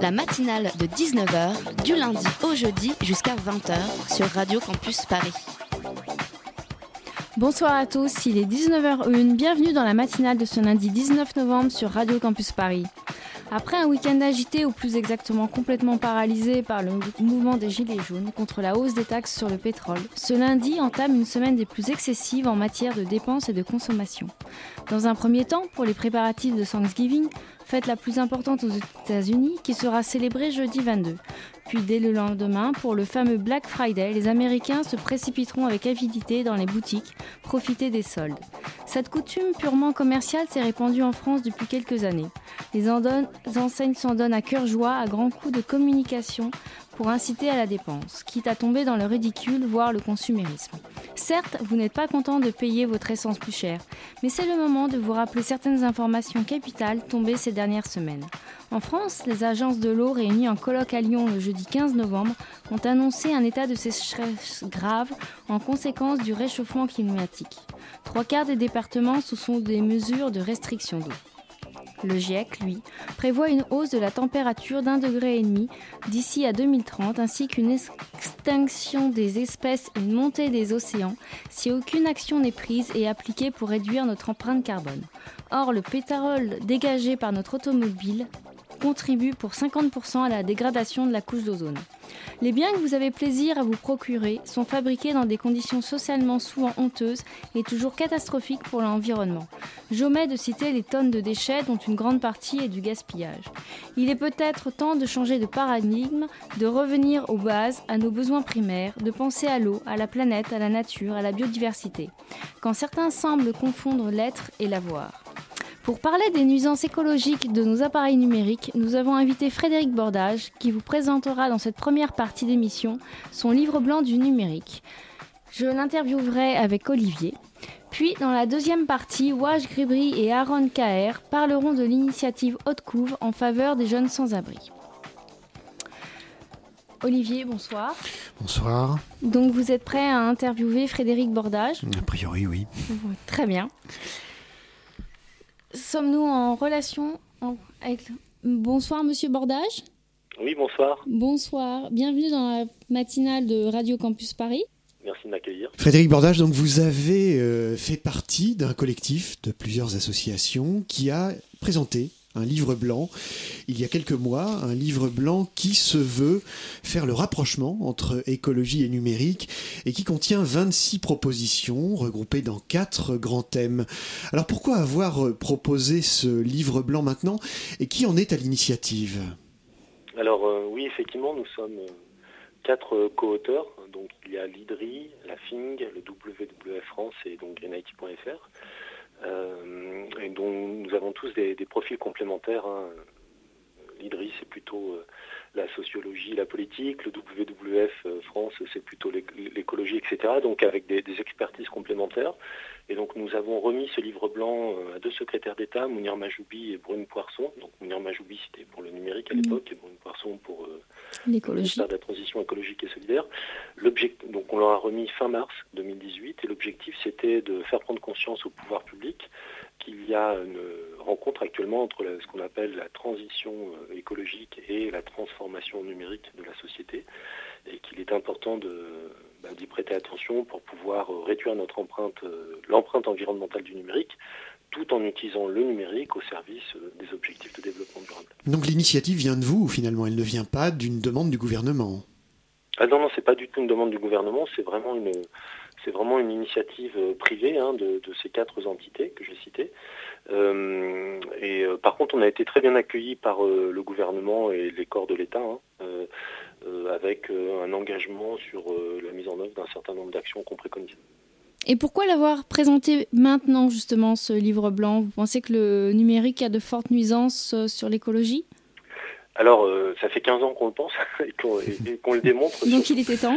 La matinale de 19h, du lundi au jeudi jusqu'à 20h sur Radio Campus Paris. Bonsoir à tous, il est 19h01, bienvenue dans la matinale de ce lundi 19 novembre sur Radio Campus Paris. Après un week-end agité ou plus exactement complètement paralysé par le mouvement des Gilets jaunes contre la hausse des taxes sur le pétrole, ce lundi entame une semaine des plus excessives en matière de dépenses et de consommation. Dans un premier temps, pour les préparatifs de Thanksgiving, fête la plus importante aux États-Unis qui sera célébrée jeudi 22. Puis dès le lendemain, pour le fameux Black Friday, les Américains se précipiteront avec avidité dans les boutiques, profiter des soldes. Cette coutume purement commerciale s'est répandue en France depuis quelques années. Les enseignes s'en donnent à cœur joie à grands coups de communication pour inciter à la dépense, quitte à tomber dans le ridicule, voire le consumérisme. Certes, vous n'êtes pas content de payer votre essence plus cher, mais c'est le moment de vous rappeler certaines informations capitales tombées ces dernières semaines. En France, les agences de l'eau réunies en colloque à Lyon le jeudi 15 novembre ont annoncé un état de sécheresse grave en conséquence du réchauffement climatique. Trois quarts des départements sous sont des mesures de restriction d'eau. Le GIEC, lui, prévoit une hausse de la température d'un degré et demi d'ici à 2030, ainsi qu'une extinction des espèces et une montée des océans si aucune action n'est prise et appliquée pour réduire notre empreinte carbone. Or, le pétrole dégagé par notre automobile contribue pour 50% à la dégradation de la couche d'ozone. Les biens que vous avez plaisir à vous procurer sont fabriqués dans des conditions socialement souvent honteuses et toujours catastrophiques pour l'environnement. J'omets de citer les tonnes de déchets dont une grande partie est du gaspillage. Il est peut-être temps de changer de paradigme, de revenir aux bases, à nos besoins primaires, de penser à l'eau, à la planète, à la nature, à la biodiversité. Quand certains semblent confondre l'être et l'avoir. Pour parler des nuisances écologiques de nos appareils numériques, nous avons invité Frédéric Bordage qui vous présentera dans cette première partie d'émission son livre blanc du numérique. Je l'interviewerai avec Olivier. Puis, dans la deuxième partie, Waj Gribri et Aaron Kaher parleront de l'initiative Haute Couve en faveur des jeunes sans-abri. Olivier, bonsoir. Bonsoir. Donc, vous êtes prêt à interviewer Frédéric Bordage? A priori, oui. Très bien. Sommes-nous en relation en- avec... Bonsoir, monsieur Bordage. Oui, bonsoir. Bonsoir. Bienvenue dans la matinale de Radio Campus Paris. Merci de m'accueillir. Frédéric Bordage, donc vous avez euh, fait partie d'un collectif de plusieurs associations qui a présenté un livre blanc il y a quelques mois, un livre blanc qui se veut faire le rapprochement entre écologie et numérique et qui contient 26 propositions regroupées dans quatre grands thèmes. Alors pourquoi avoir proposé ce livre blanc maintenant et qui en est à l'initiative? Alors euh, oui, effectivement, nous sommes euh, quatre euh, co-auteurs. Donc il y a l'IDRI, la FING, le WWF France et donc greenIT.fr. Euh, et dont nous avons tous des, profils complémentaires. hein. L'IDRI, c'est plutôt euh, la sociologie, la politique. Le WWF euh, France, c'est plutôt l'éc- l'écologie, etc. Donc avec des expertises complémentaires. Et donc nous avons remis ce livre blanc euh, à deux secrétaires d'État, Mounir Majoubi et Brune Poisson. Donc Mounir Majoubi, c'était pour le numérique à Mhm. l'époque, et Brune Poisson pour euh, L'écologie. ministère de la Transition écologique et solidaire. Donc on leur a remis fin mars 2018 et l'objectif c'était de faire prendre conscience au pouvoir public qu'il y a une rencontre actuellement entre la- ce qu'on appelle la transition euh, écologique et la transformation numérique de la société et qu'il est important de bah, d'y prêter attention pour pouvoir euh, réduire notre empreinte, euh, l'empreinte environnementale du numérique, tout en utilisant le numérique au service euh, des objectifs de développement durable. Donc l'initiative vient de vous, finalement, elle ne vient pas d'une demande du gouvernement. Ah non, non, c'est pas du tout une demande du gouvernement, c'est vraiment une, c'est vraiment une initiative privée hein, de, de ces quatre entités que j'ai citées. Euh, et euh, par contre, on a été très bien accueillis par euh, le gouvernement et les corps de l'État, hein, avec euh, un engagement sur euh, la mise en œuvre d'un certain nombre d'actions qu'on préconise. Et pourquoi l'avoir présenté maintenant, justement, ce livre blanc? Vous pensez que le numérique a de fortes nuisances euh, sur l'écologie? Alors, euh, ça fait 15 ans qu'on le pense et qu'on le démontre. Donc il était temps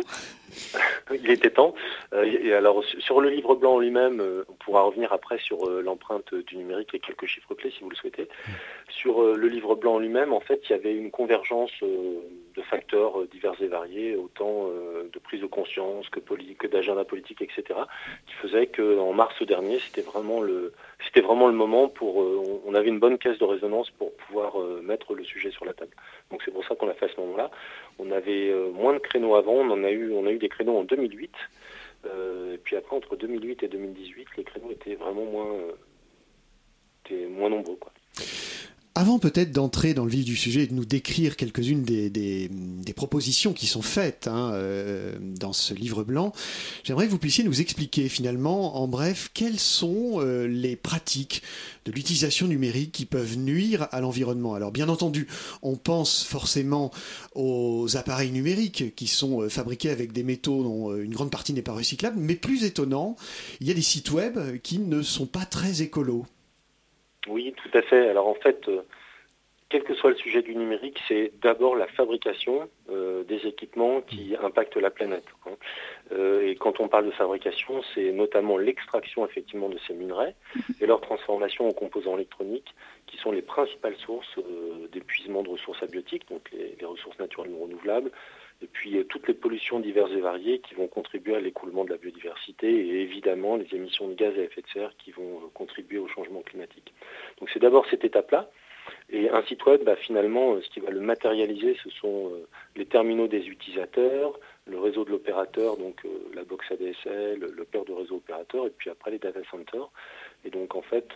Il était temps. Euh, et alors, sur le livre blanc lui-même, euh, on pourra revenir après sur l'empreinte du numérique et quelques chiffres clés si vous le souhaitez. Sur le livre blanc lui-même, en fait, il y avait une convergence de facteurs divers et variés, autant de prise de conscience que, que d'agenda politique, etc., qui faisait qu'en mars dernier, c'était vraiment le vraiment le moment pour. on avait une bonne caisse de résonance pour pouvoir mettre le sujet sur la table. Donc c'est pour ça qu'on l'a fait à ce moment-là. On avait euh, moins de créneaux avant, on en a eu, on a eu des créneaux en 2008. Euh, et puis après, entre 2008 et 2018, les créneaux étaient vraiment moins, euh, étaient moins nombreux. Avant peut-être d'entrer dans le vif du sujet et de nous décrire quelques-unes des, propositions qui sont faites hein, euh, dans ce livre blanc, j'aimerais que vous puissiez nous expliquer finalement, en bref, quelles sont euh, les pratiques de l'utilisation numérique qui peuvent nuire à l'environnement. Alors bien entendu, on pense forcément aux appareils numériques qui sont euh, fabriqués avec des métaux dont une grande partie n'est pas recyclable, mais plus étonnant, il y a des sites web qui ne sont pas très écolos. Oui, tout à fait. Alors en fait, euh, quel que soit le sujet du numérique, c'est d'abord la fabrication euh, des équipements qui impactent la planète. Hein. Euh, et quand on parle de fabrication, c'est notamment l'extraction effectivement de ces minerais et leur transformation en composants électroniques, qui sont les principales sources d'épuisement de ressources abiotiques, donc les, ressources naturelles non renouvelables, et puis toutes les pollutions diverses et variées qui vont contribuer à l'écoulement de la biodiversité et évidemment les émissions de gaz à effet de serre qui vont contribuer au changement climatique. Donc c'est d'abord cette étape-là. Et un site web, bah, finalement, ce qui va le matérialiser, ce sont les terminaux des utilisateurs, le réseau de l'opérateur, donc la box ADSL, le cœur de réseau opérateur, et puis après les data centers. Et donc en fait,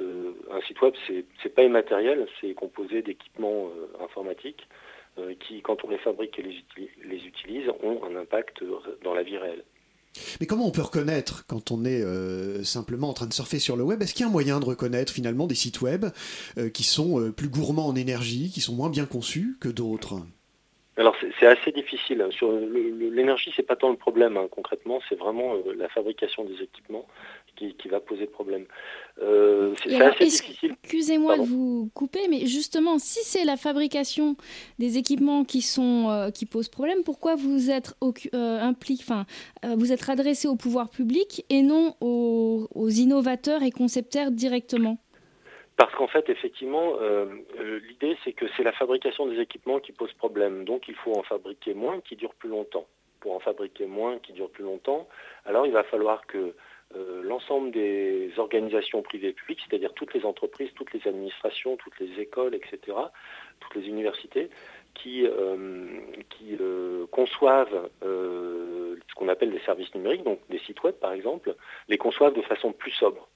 un site web, c'est pas immatériel, c'est composé d'équipements informatiques euh, qui, quand on les fabrique et les, utilise, ont un impact dans la vie réelle. Mais comment on peut reconnaître quand on est euh, simplement en train de surfer sur le web Est-ce qu'il y a un moyen de reconnaître finalement des sites web euh, qui sont plus gourmands en énergie, qui sont moins bien conçus que d'autres? Alors c'est assez difficile. Sur l'énergie, c'est pas tant le problème hein. concrètement, c'est vraiment la fabrication des équipements qui, va poser problème. Euh, c'est assez difficile. Excusez-moi de vous couper, mais justement, si c'est la fabrication des équipements qui sont euh, qui posent problème, pourquoi vous êtes euh, vous êtes adressé au pouvoir public et non aux, innovateurs et concepteurs directement? Parce qu'en fait, effectivement, l'idée, c'est que c'est la fabrication des équipements qui pose problème. Donc, il faut en fabriquer moins qui durent plus longtemps. Pour en fabriquer moins qui durent plus longtemps, alors il va falloir que euh, l'ensemble des organisations privées et publiques, c'est-à-dire toutes les entreprises, toutes les administrations, toutes les écoles, etc., toutes les universités, qui, euh, euh, conçoivent ce qu'on appelle des services numériques, donc des sites web par exemple, les conçoivent de façon plus sobre.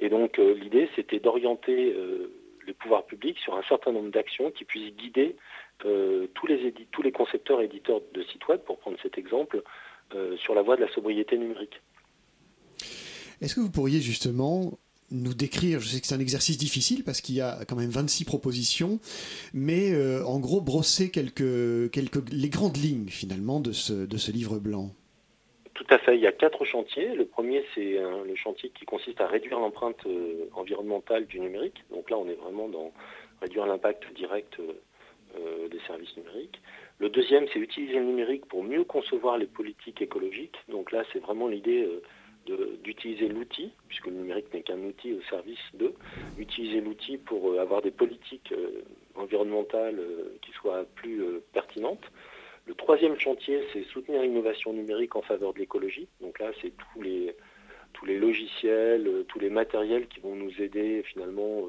Et donc l'idée, c'était d'orienter les pouvoirs publics sur un certain nombre d'actions qui puissent guider tous les concepteurs et éditeurs de sites web, pour prendre cet exemple, sur la voie de la sobriété numérique. Est-ce que vous pourriez justement nous décrire, je sais que c'est un exercice difficile parce qu'il y a quand même 26 propositions, mais euh, en gros brosser quelques, les grandes lignes finalement de ce, livre blanc? Tout à fait, il y a quatre chantiers. Le premier, c'est le chantier qui consiste à réduire l'empreinte euh, environnementale du numérique. Donc là, on est vraiment dans réduire l'impact direct euh, des services numériques. Le deuxième, c'est utiliser le numérique pour mieux concevoir les politiques écologiques. Donc là, c'est vraiment l'idée d'utiliser l'outil, puisque le numérique n'est qu'un outil au service d'eux, utiliser l'outil pour euh, avoir des politiques euh, environnementales euh, qui soient plus pertinentes. Le troisième chantier, c'est soutenir l'innovation numérique en faveur de l'écologie. Donc là, c'est tous les, tous les logiciels, tous les matériels qui vont nous aider finalement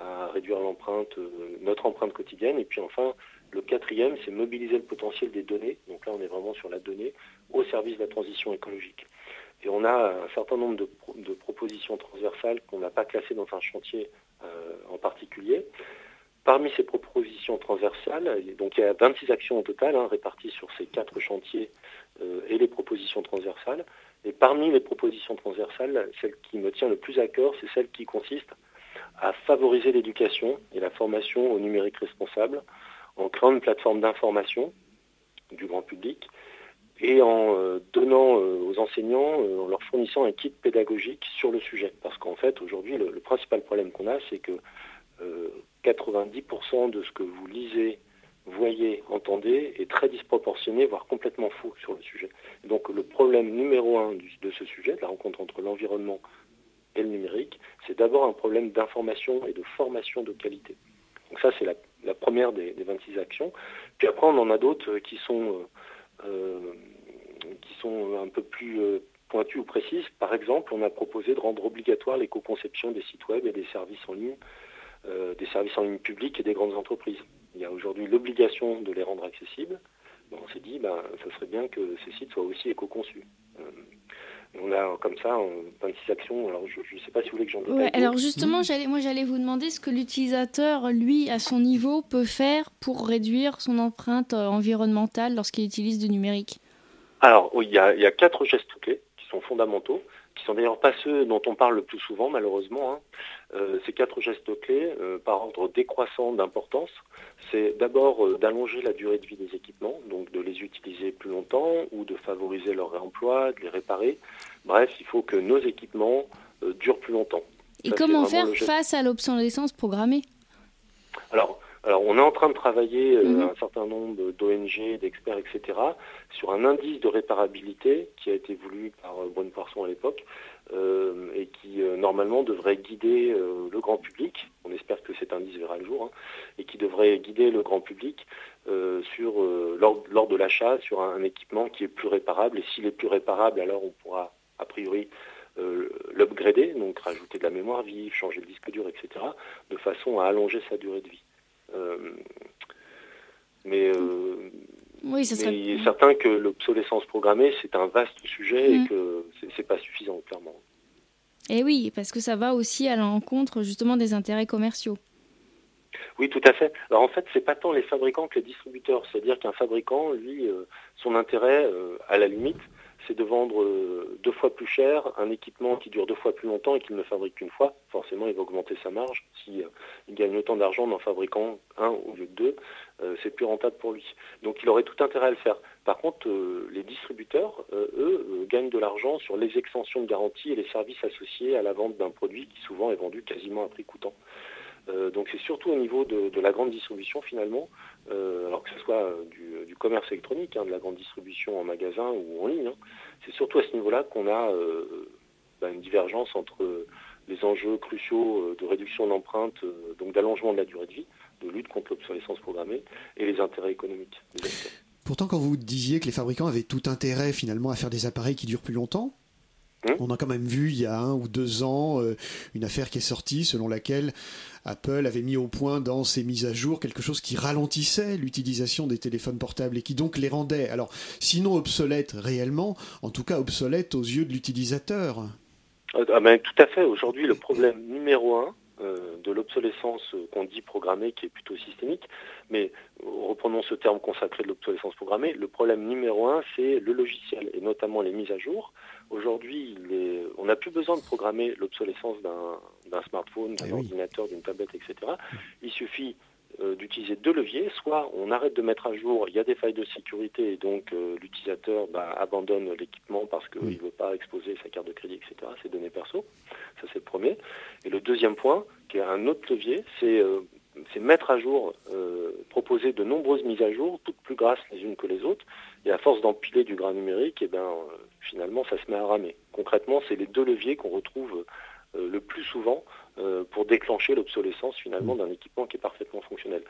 à réduire notre empreinte quotidienne. Et puis enfin, le quatrième, c'est mobiliser le potentiel des données. Donc là, on est vraiment sur la donnée au service de la transition écologique. Et on a un certain nombre de, propositions transversales qu'on n'a pas classées dans un chantier euh, en particulier. Parmi ces propositions transversales, donc il y a 26 actions au total hein, réparties sur ces quatre chantiers euh, et les propositions transversales. Et parmi les propositions transversales, celle qui me tient le plus à cœur, c'est celle qui consiste à favoriser l'éducation et la formation au numérique responsable en créant une plateforme d'information du grand public et en euh, donnant euh, aux enseignants, euh, en leur fournissant un kit pédagogique sur le sujet. Parce qu'en fait, aujourd'hui, le, principal problème qu'on a, c'est que 90% de ce que vous lisez, voyez, entendez est très disproportionné, voire complètement faux sur le sujet. donc le problème numéro un de ce sujet, de la rencontre entre l'environnement et le numérique, c'est d'abord un problème d'information et de formation de qualité. Donc ça, c'est la, première des, 26 actions. Puis après, on en a d'autres qui sont, qui sont un peu plus euh, pointues ou précises. Par exemple, on a proposé de rendre obligatoire l'éco-conception des sites web et des services en ligne, des services en ligne publics et des grandes entreprises. Il y a aujourd'hui l'obligation de les rendre accessibles. on s'est dit, ben, ça serait bien que ces sites soient aussi éco-conçus. On a comme ça 26 actions. Alors je ne sais pas si vous voulez que j'en donne. alors justement, j'allais, moi j'allais vous demander ce que l'utilisateur, lui, à son niveau, peut faire pour réduire son empreinte euh, environnementale lorsqu'il utilise du numérique. Alors il y, a, quatre gestes clés qui sont fondamentaux, qui sont d'ailleurs pas ceux dont on parle le plus souvent malheureusement. Hein. Euh, ces quatre gestes clés, euh, par ordre décroissant d'importance, c'est d'abord d'allonger la durée de vie des équipements, donc de les utiliser plus longtemps ou de favoriser leur réemploi, de les réparer. Bref, il faut que nos équipements euh, durent plus longtemps. Et comment faire face à l'obsolescence programmée? Alors, alors, on est en train de travailler, euh, mhm. un certain nombre d'ONG, d'experts, etc., sur un indice de réparabilité qui a été voulu par euh, Bonne Poisson à l'époque et qui normalement devrait guider le grand public. On espère que cet indice verra le jour hein, et qui devrait guider le grand public sur lors, lors, de l'achat sur un, équipement qui est plus réparable. Et s'il est plus réparable, alors on pourra a priori euh, l'upgrader, donc rajouter de la mémoire vive, changer le disque dur, etc., de façon à allonger sa durée de vie. Euh, mais, euh, oui, il est certain que l'obsolescence programmée, c'est un vaste sujet et mm. que c'est pas suffisant, clairement. Et eh oui, parce que ça va aussi à l'encontre justement des intérêts commerciaux. Oui, tout à fait. Alors en fait, c'est pas tant les fabricants que les distributeurs. C'est-à-dire qu'un fabricant, lui, son intérêt, à la limite, c'est de vendre euh, deux fois plus cher un équipement qui dure deux fois plus longtemps et qu'il ne fabrique qu'une fois. Forcément, il va augmenter sa marge. S'il euh, gagne autant d'argent en fabriquant un au lieu de deux, euh, c'est plus rentable pour lui. Donc il aurait tout intérêt à le faire. Par contre, les distributeurs, eux, gagnent de l'argent sur les extensions de garantie et les services associés à la vente d'un produit qui souvent est vendu quasiment à prix coûtant. Donc c'est surtout au niveau de, la grande distribution finalement, alors que ce soit du, commerce électronique, hein, de la grande distribution en magasin ou en ligne, hein, c'est surtout à ce niveau-là qu'on a euh, bah, une divergence entre les enjeux cruciaux euh, de réduction d'empreinte, euh, donc d'allongement de la durée de vie, de lutte contre l'obsolescence programmée, et les intérêts économiques. Pourtant, quand vous disiez que les fabricants avaient tout intérêt finalement à faire des appareils qui durent plus longtemps, Hein? On a quand même vu il y a un ou deux ans euh, une affaire qui est sortie selon laquelle Apple avait mis au point dans ses mises à jour quelque chose qui ralentissait l'utilisation des téléphones portables et qui donc les rendait, alors sinon obsolètes réellement, en tout cas obsolètes aux yeux de l'utilisateur. Ah ben, tout à fait. Aujourd'hui, le problème numéro un, euh, de l'obsolescence qu'on dit programmée, qui est plutôt systémique, mais reprenons ce terme consacré de l'obsolescence programmée, le problème numéro un, c'est le logiciel, et notamment les mises à jour. Aujourd'hui, on n'a plus besoin de programmer l'obsolescence d'un smartphone, d'un eh ordinateur, d'une tablette, etc. Il suffit euh, d'utiliser deux leviers. Soit on arrête de mettre à jour, il y a des failles de sécurité et donc euh, l'utilisateur bah, abandonne l'équipement parce qu'il ne veut pas exposer sa carte de crédit, etc., ses données perso. Ça, c'est le premier. Et le deuxième point, qui est un autre levier, c'est euh, mettre à jour, proposer de nombreuses mises à jour, toutes plus grasses les unes que les autres. Et à force d'empiler du gras numérique, et eh ben, finalement, ça se met à ramer. Concrètement, c'est les deux leviers qu'on retrouve le plus souvent euh, pour déclencher l'obsolescence finalement d'un équipement qui est parfaitement fonctionnel.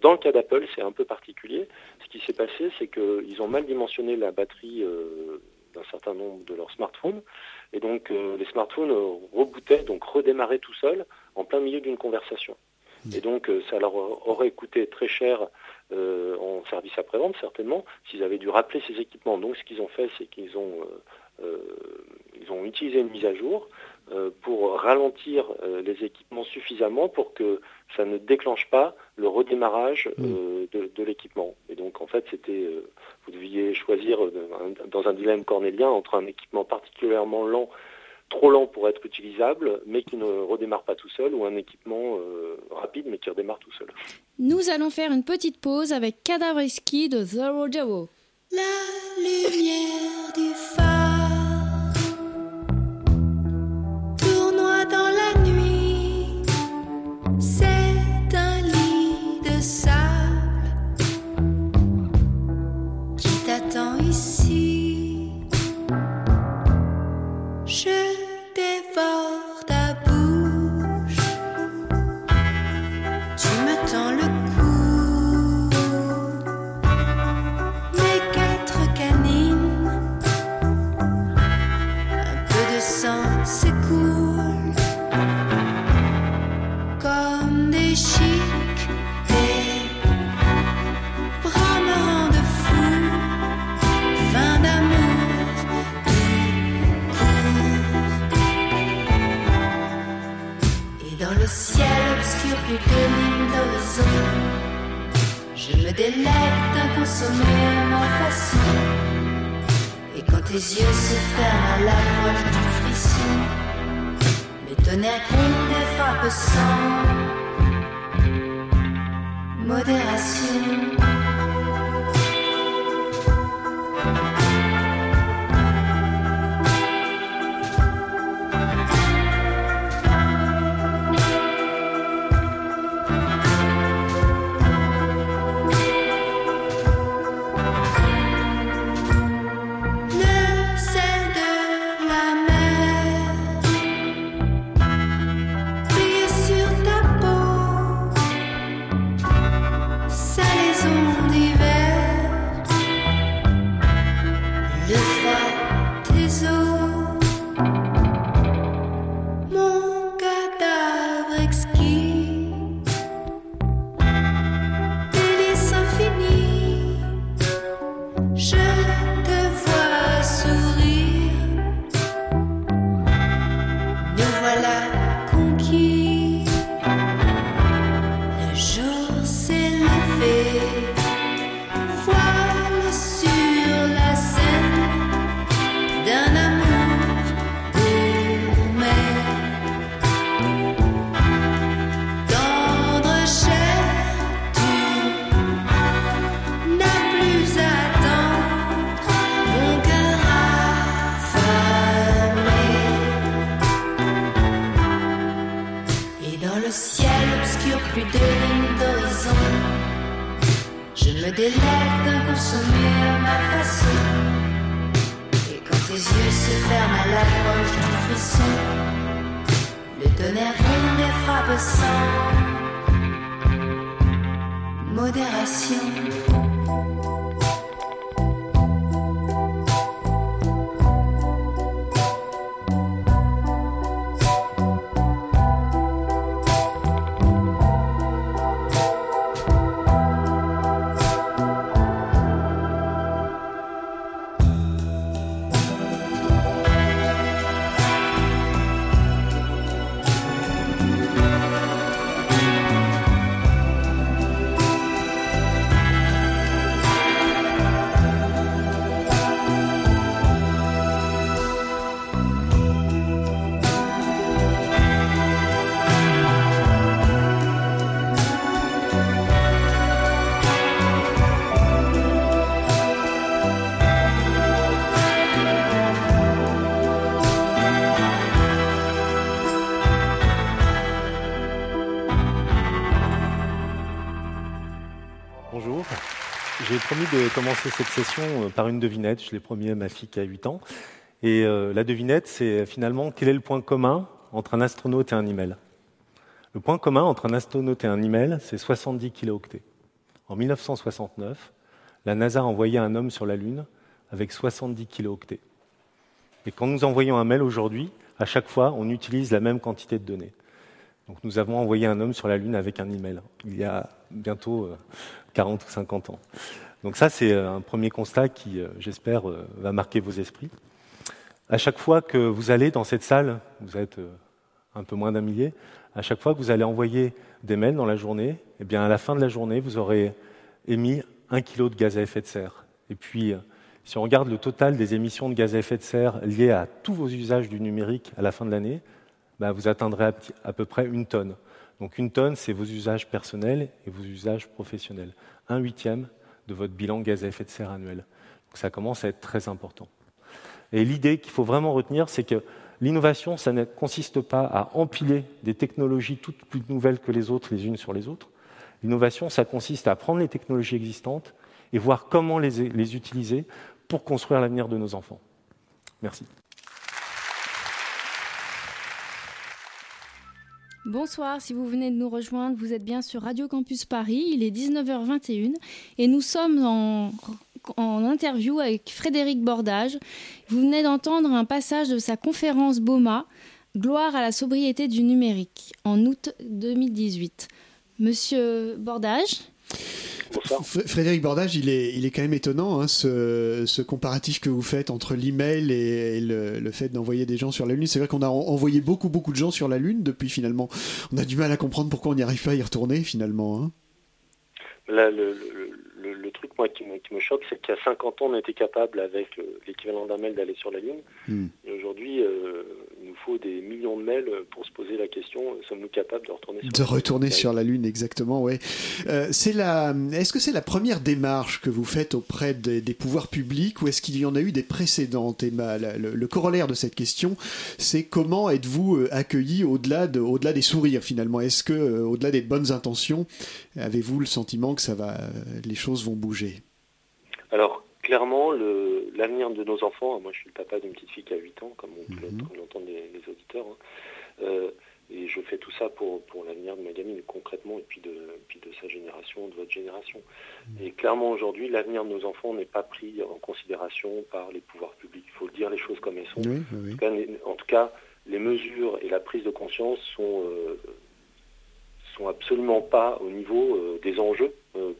Dans le cas d'Apple, c'est un peu particulier. Ce qui s'est passé, c'est qu'ils ont mal dimensionné la batterie euh, d'un certain nombre de leurs smartphones. Et donc, euh, les smartphones rebootaient, donc redémarraient tout seuls en plein milieu d'une conversation. Et donc, ça leur aurait coûté très cher en service après-vente, certainement, s'ils avaient dû rappeler ces équipements. Donc, ce qu'ils ont fait, c'est qu'ils ont, ont utilisé une mise à jour euh, pour ralentir euh, les équipements suffisamment pour que ça ne déclenche pas le redémarrage euh, de, l'équipement. Et donc en fait, c'était, vous deviez choisir dans un dilemme cornélien entre un équipement particulièrement lent, trop lent pour être utilisable, mais qui ne redémarre pas tout seul, ou un équipement rapide mais qui redémarre tout seul. Nous allons faire une petite pause avec Cadavreski de Zero Jawo. La lumière du phare. Promis de commencer cette session euh, par une devinette. Je l'ai promis à ma fille qui a 8 ans. Et euh, la devinette, c'est finalement quel est le point commun entre un astronaute et un email Le point commun entre un astronaute et un email, c'est 70 kilooctets. En 1969, la NASA a envoyé un homme sur la Lune avec 70 kilooctets. Et quand nous envoyons un mail aujourd'hui, à chaque fois, on utilise la même quantité de données. Donc nous avons envoyé un homme sur la Lune avec un email, il y a bientôt euh, 40 ou 50 ans. Donc ça, c'est euh, un premier constat qui, euh, j'espère, euh, va marquer vos esprits. À chaque fois que vous allez dans cette salle, vous êtes un peu moins d'un millier, à chaque fois que vous allez envoyer des mails dans la journée, eh bien à la fin de la journée, vous aurez émis un kilo de gaz à effet de serre. Et puis, si on regarde le total des émissions de gaz à effet de serre liées à tous vos usages du numérique à la fin de l'année, bah, vous atteindrez à peu près une tonne. Donc une tonne, c'est vos usages personnels et vos usages professionnels. Un huitième de votre bilan gaz à effet de serre annuel. Donc ça commence à être très important. Et l'idée qu'il faut vraiment retenir, c'est que l'innovation, ça ne consiste pas à empiler des technologies toutes plus nouvelles que les autres les unes sur les autres. L'innovation, ça consiste à prendre les technologies existantes et voir comment les, les utiliser pour construire l'avenir de nos enfants. Merci. Bonsoir, si vous venez de nous rejoindre, vous êtes bien sur Radio Campus Paris, il est 19h21 et nous sommes en, interview avec Frédéric Bordage. Vous venez d'entendre un passage de sa conférence BOMA, Gloire à la sobriété du numérique, en août 2018. Monsieur Bordage Frédéric Bordage, il est, il est quand même étonnant, hein, ce, ce comparatif que vous faites entre l'email et, et le, le fait d'envoyer des gens sur la Lune. C'est vrai qu'on a en- envoyé beaucoup, beaucoup de gens sur la Lune depuis finalement. On a du mal à comprendre pourquoi on n'y arrive pas à y retourner finalement. hein. Là, le, le- truc moi qui me, qui me choque, c'est qu'il y a 50 ans, on était capable avec l'équivalent d'un mail d'aller sur la Lune. Hmm. Et aujourd'hui, il nous faut des millions de mails pour se poser la question sommes-nous capables de retourner sur de retourner sur la Lune, exactement, ouais. c'est la. Est-ce que c'est la première démarche que vous faites auprès des, des pouvoirs publics ou est-ce qu'il y en a eu des précédentes Et le, le, corollaire de cette question, c'est comment êtes-vous accueilli au-delà de, au-delà des sourires finalement? Est-ce que, au-delà des bonnes intentions, avez-vous le sentiment que ça va, les choses vont bouger? Alors, clairement, l'avenir de nos enfants, moi je suis le papa d'une petite fille qui a 8 ans, comme on peut Mhm. l'entendre les, les auditeurs, hein, euh, et je fais tout ça pour, pour l'avenir de ma gamine concrètement, et puis de, puis de sa génération, de votre génération. Et clairement aujourd'hui, l'avenir de nos enfants n'est pas pris en considération par les pouvoirs publics. Il faut dire les choses comme elles sont. Oui, oui, oui. En, tout cas, les- en tout cas, les mesures et la prise de conscience sont, euh, sont absolument pas au niveau euh, des enjeux euh,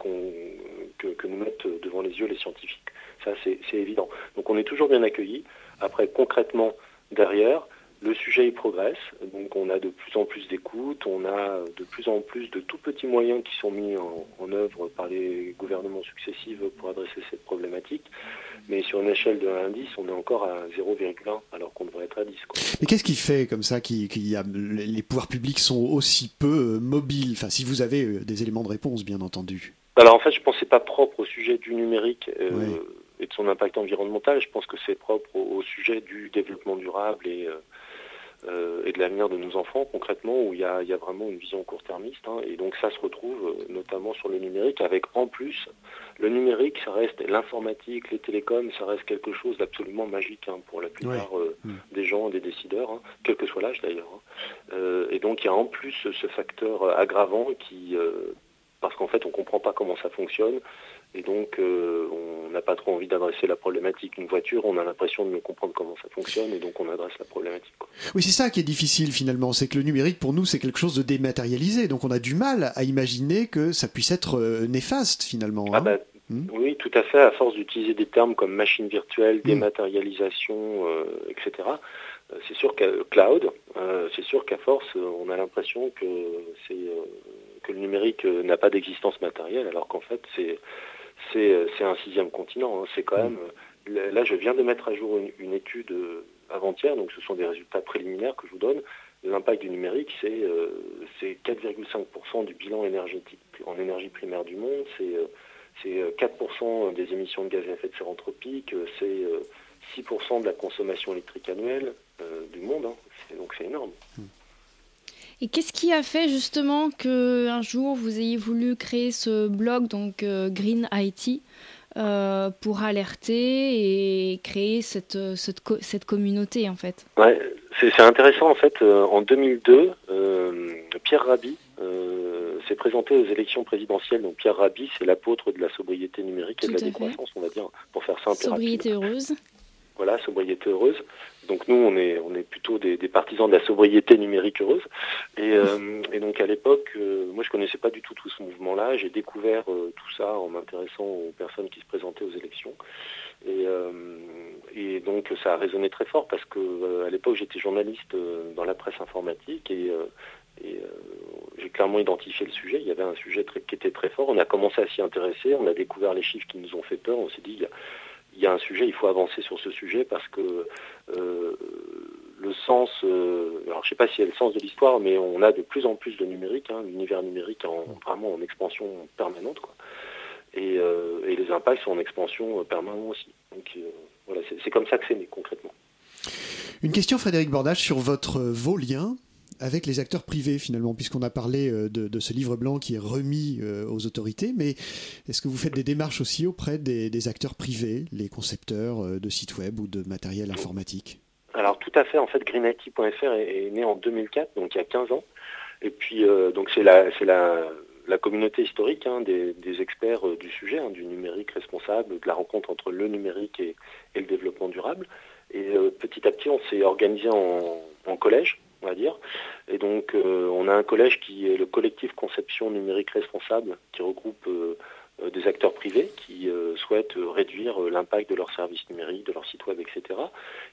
que, que nous mettent devant les yeux les scientifiques. Ça, c'est évident. Donc on est toujours bien accueillis. Après, concrètement, derrière, le sujet il progresse. Donc on a de plus en plus d'écoute, on a de plus en plus de tout petits moyens qui sont mis en, en œuvre par les gouvernements successifs pour adresser cette problématique. Mais sur une échelle de 1 à 10, on est encore à 0,1 alors qu'on devrait être à 10. quoi. Mais qu'est-ce qui fait comme ça qu'il y a, les pouvoirs publics sont aussi peu euh, mobiles? Enfin, si vous avez euh, des éléments de réponse, bien entendu. Alors en fait, je pense que c'est pas propre au sujet du numérique euh, et de son impact environnemental. Je pense que c'est propre au, au sujet du développement durable et, euh, et de l'avenir de nos enfants, concrètement, où il y a, il y a vraiment une vision court-termiste. hein. et donc ça se retrouve euh, notamment sur le numérique, avec en plus, le numérique, ça reste l'informatique, les télécoms, ça reste quelque chose d'absolument magique hein, pour la plupart euh, Mm. des gens, des décideurs, hein, quel que soit l'âge d'ailleurs. Euh, et donc il y a en plus ce facteur euh, aggravant qui, euh, parce qu'en fait on comprend pas comment ça fonctionne, et donc euh, on n'a pas trop envie d'adresser la problématique. Une voiture, on a l'impression de mieux comprendre comment ça fonctionne, et donc on adresse la problématique. quoi. Oui, c'est ça qui est difficile finalement, c'est que le numérique pour nous c'est quelque chose de dématérialisé, donc on a du mal à imaginer que ça puisse être euh, néfaste finalement. Ah hein. bah, Mm. Oui, tout à fait, à force d'utiliser des termes comme machine virtuelle, Mm. dématérialisation, euh, etc. C'est sûr qu'à cloud, euh, c'est sûr qu'à force, on a l'impression que c'est que le numérique n'a pas d'existence matérielle, alors qu'en fait c'est c'est euh, c'est un sixième continent. hein. C'est quand même euh, là, je viens de mettre à jour une, une étude euh, avant-hier, donc ce sont des résultats préliminaires que je vous donne. L'impact du numérique, c'est euh, c'est 4,5% du bilan énergétique en énergie primaire du monde, c'est euh, c'est euh, 4% des émissions de gaz à effet de serre anthropique, c'est euh, 6% de la consommation électrique annuelle euh, du monde, hein. Donc c'est énorme. Et qu'est-ce qui a fait justement que un jour vous ayez voulu créer ce blog donc euh, Green IT euh, pour alerter et créer cette, euh, cette, co- cette communauté en fait? Ouais, c'est intéressant en fait. euh, en 2002, euh, Pierre Rabhi s'est présenté aux élections présidentielles. Donc Pierre Rabhi, c'est l'apôtre de la sobriété numérique et de la fait. décroissance, on va dire, pour faire simple. et. Sobriété heureuse. Voilà, sobriété heureuse. Donc nous, on est, on est plutôt des, partisans de la sobriété numérique heureuse. Et, euh, donc à l'époque, euh, moi je connaissais pas du tout tout ce mouvement-là. J'ai découvert euh, tout ça en m'intéressant aux personnes qui se présentaient aux élections. Et, donc ça a résonné très fort parce que à l'époque j'étais journaliste dans la presse informatique et, j'ai clairement identifié le sujet. Il y avait un sujet qui était très fort. On a commencé à s'y intéresser. On a découvert les chiffres qui nous ont fait peur. On s'est dit il y a un sujet, il faut avancer sur ce sujet parce que euh, le sens, euh, alors je sais pas si c'est le sens de l'histoire, mais on a de plus en plus de numérique, hein, l'univers numérique en, vraiment en expansion permanente, euh, et les impacts sont en expansion permanente aussi. Donc voilà, c'est comme ça que c'est né concrètement. Une question, Frédéric Bordage, sur votre, vos liens avec les acteurs privés finalement, puisqu'on a parlé euh, de, ce livre blanc qui est remis euh, aux autorités, mais est-ce que vous faites des démarches aussi auprès des, acteurs privés, les concepteurs euh, de sites web ou de matériel informatique? Alors tout à fait, en fait, greenIT.fr est, né en 2004, donc il y a 15 ans. Et puis donc c'est la, c'est la, communauté historique hein, des, experts du sujet, hein, du numérique responsable, de la rencontre entre le numérique et, le développement durable. Et petit à petit, on s'est organisé en collège, on va dire. Et donc euh, on a un collège qui est le collectif Conception numérique responsable, qui regroupe euh, euh, des acteurs privés qui souhaitent réduire l'impact de leurs services numériques, de leur site web, etc.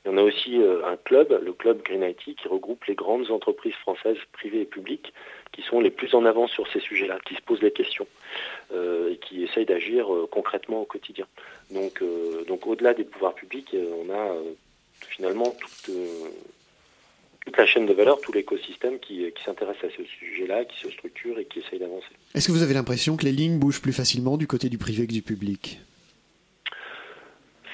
Et on a aussi un club, le club Green IT, qui regroupe les grandes entreprises françaises privées et publiques qui sont les plus en avant sur ces sujets-là, qui se posent les questions et qui essayent d'agir concrètement au quotidien. Donc, donc au-delà des pouvoirs publics, on a finalement toute toute la chaîne de valeur, tout l'écosystème qui, qui s'intéresse à ce sujet-là, qui se structure et qui essaye d'avancer. Est-ce que vous avez l'impression que les lignes bougent plus facilement du côté du privé que du public?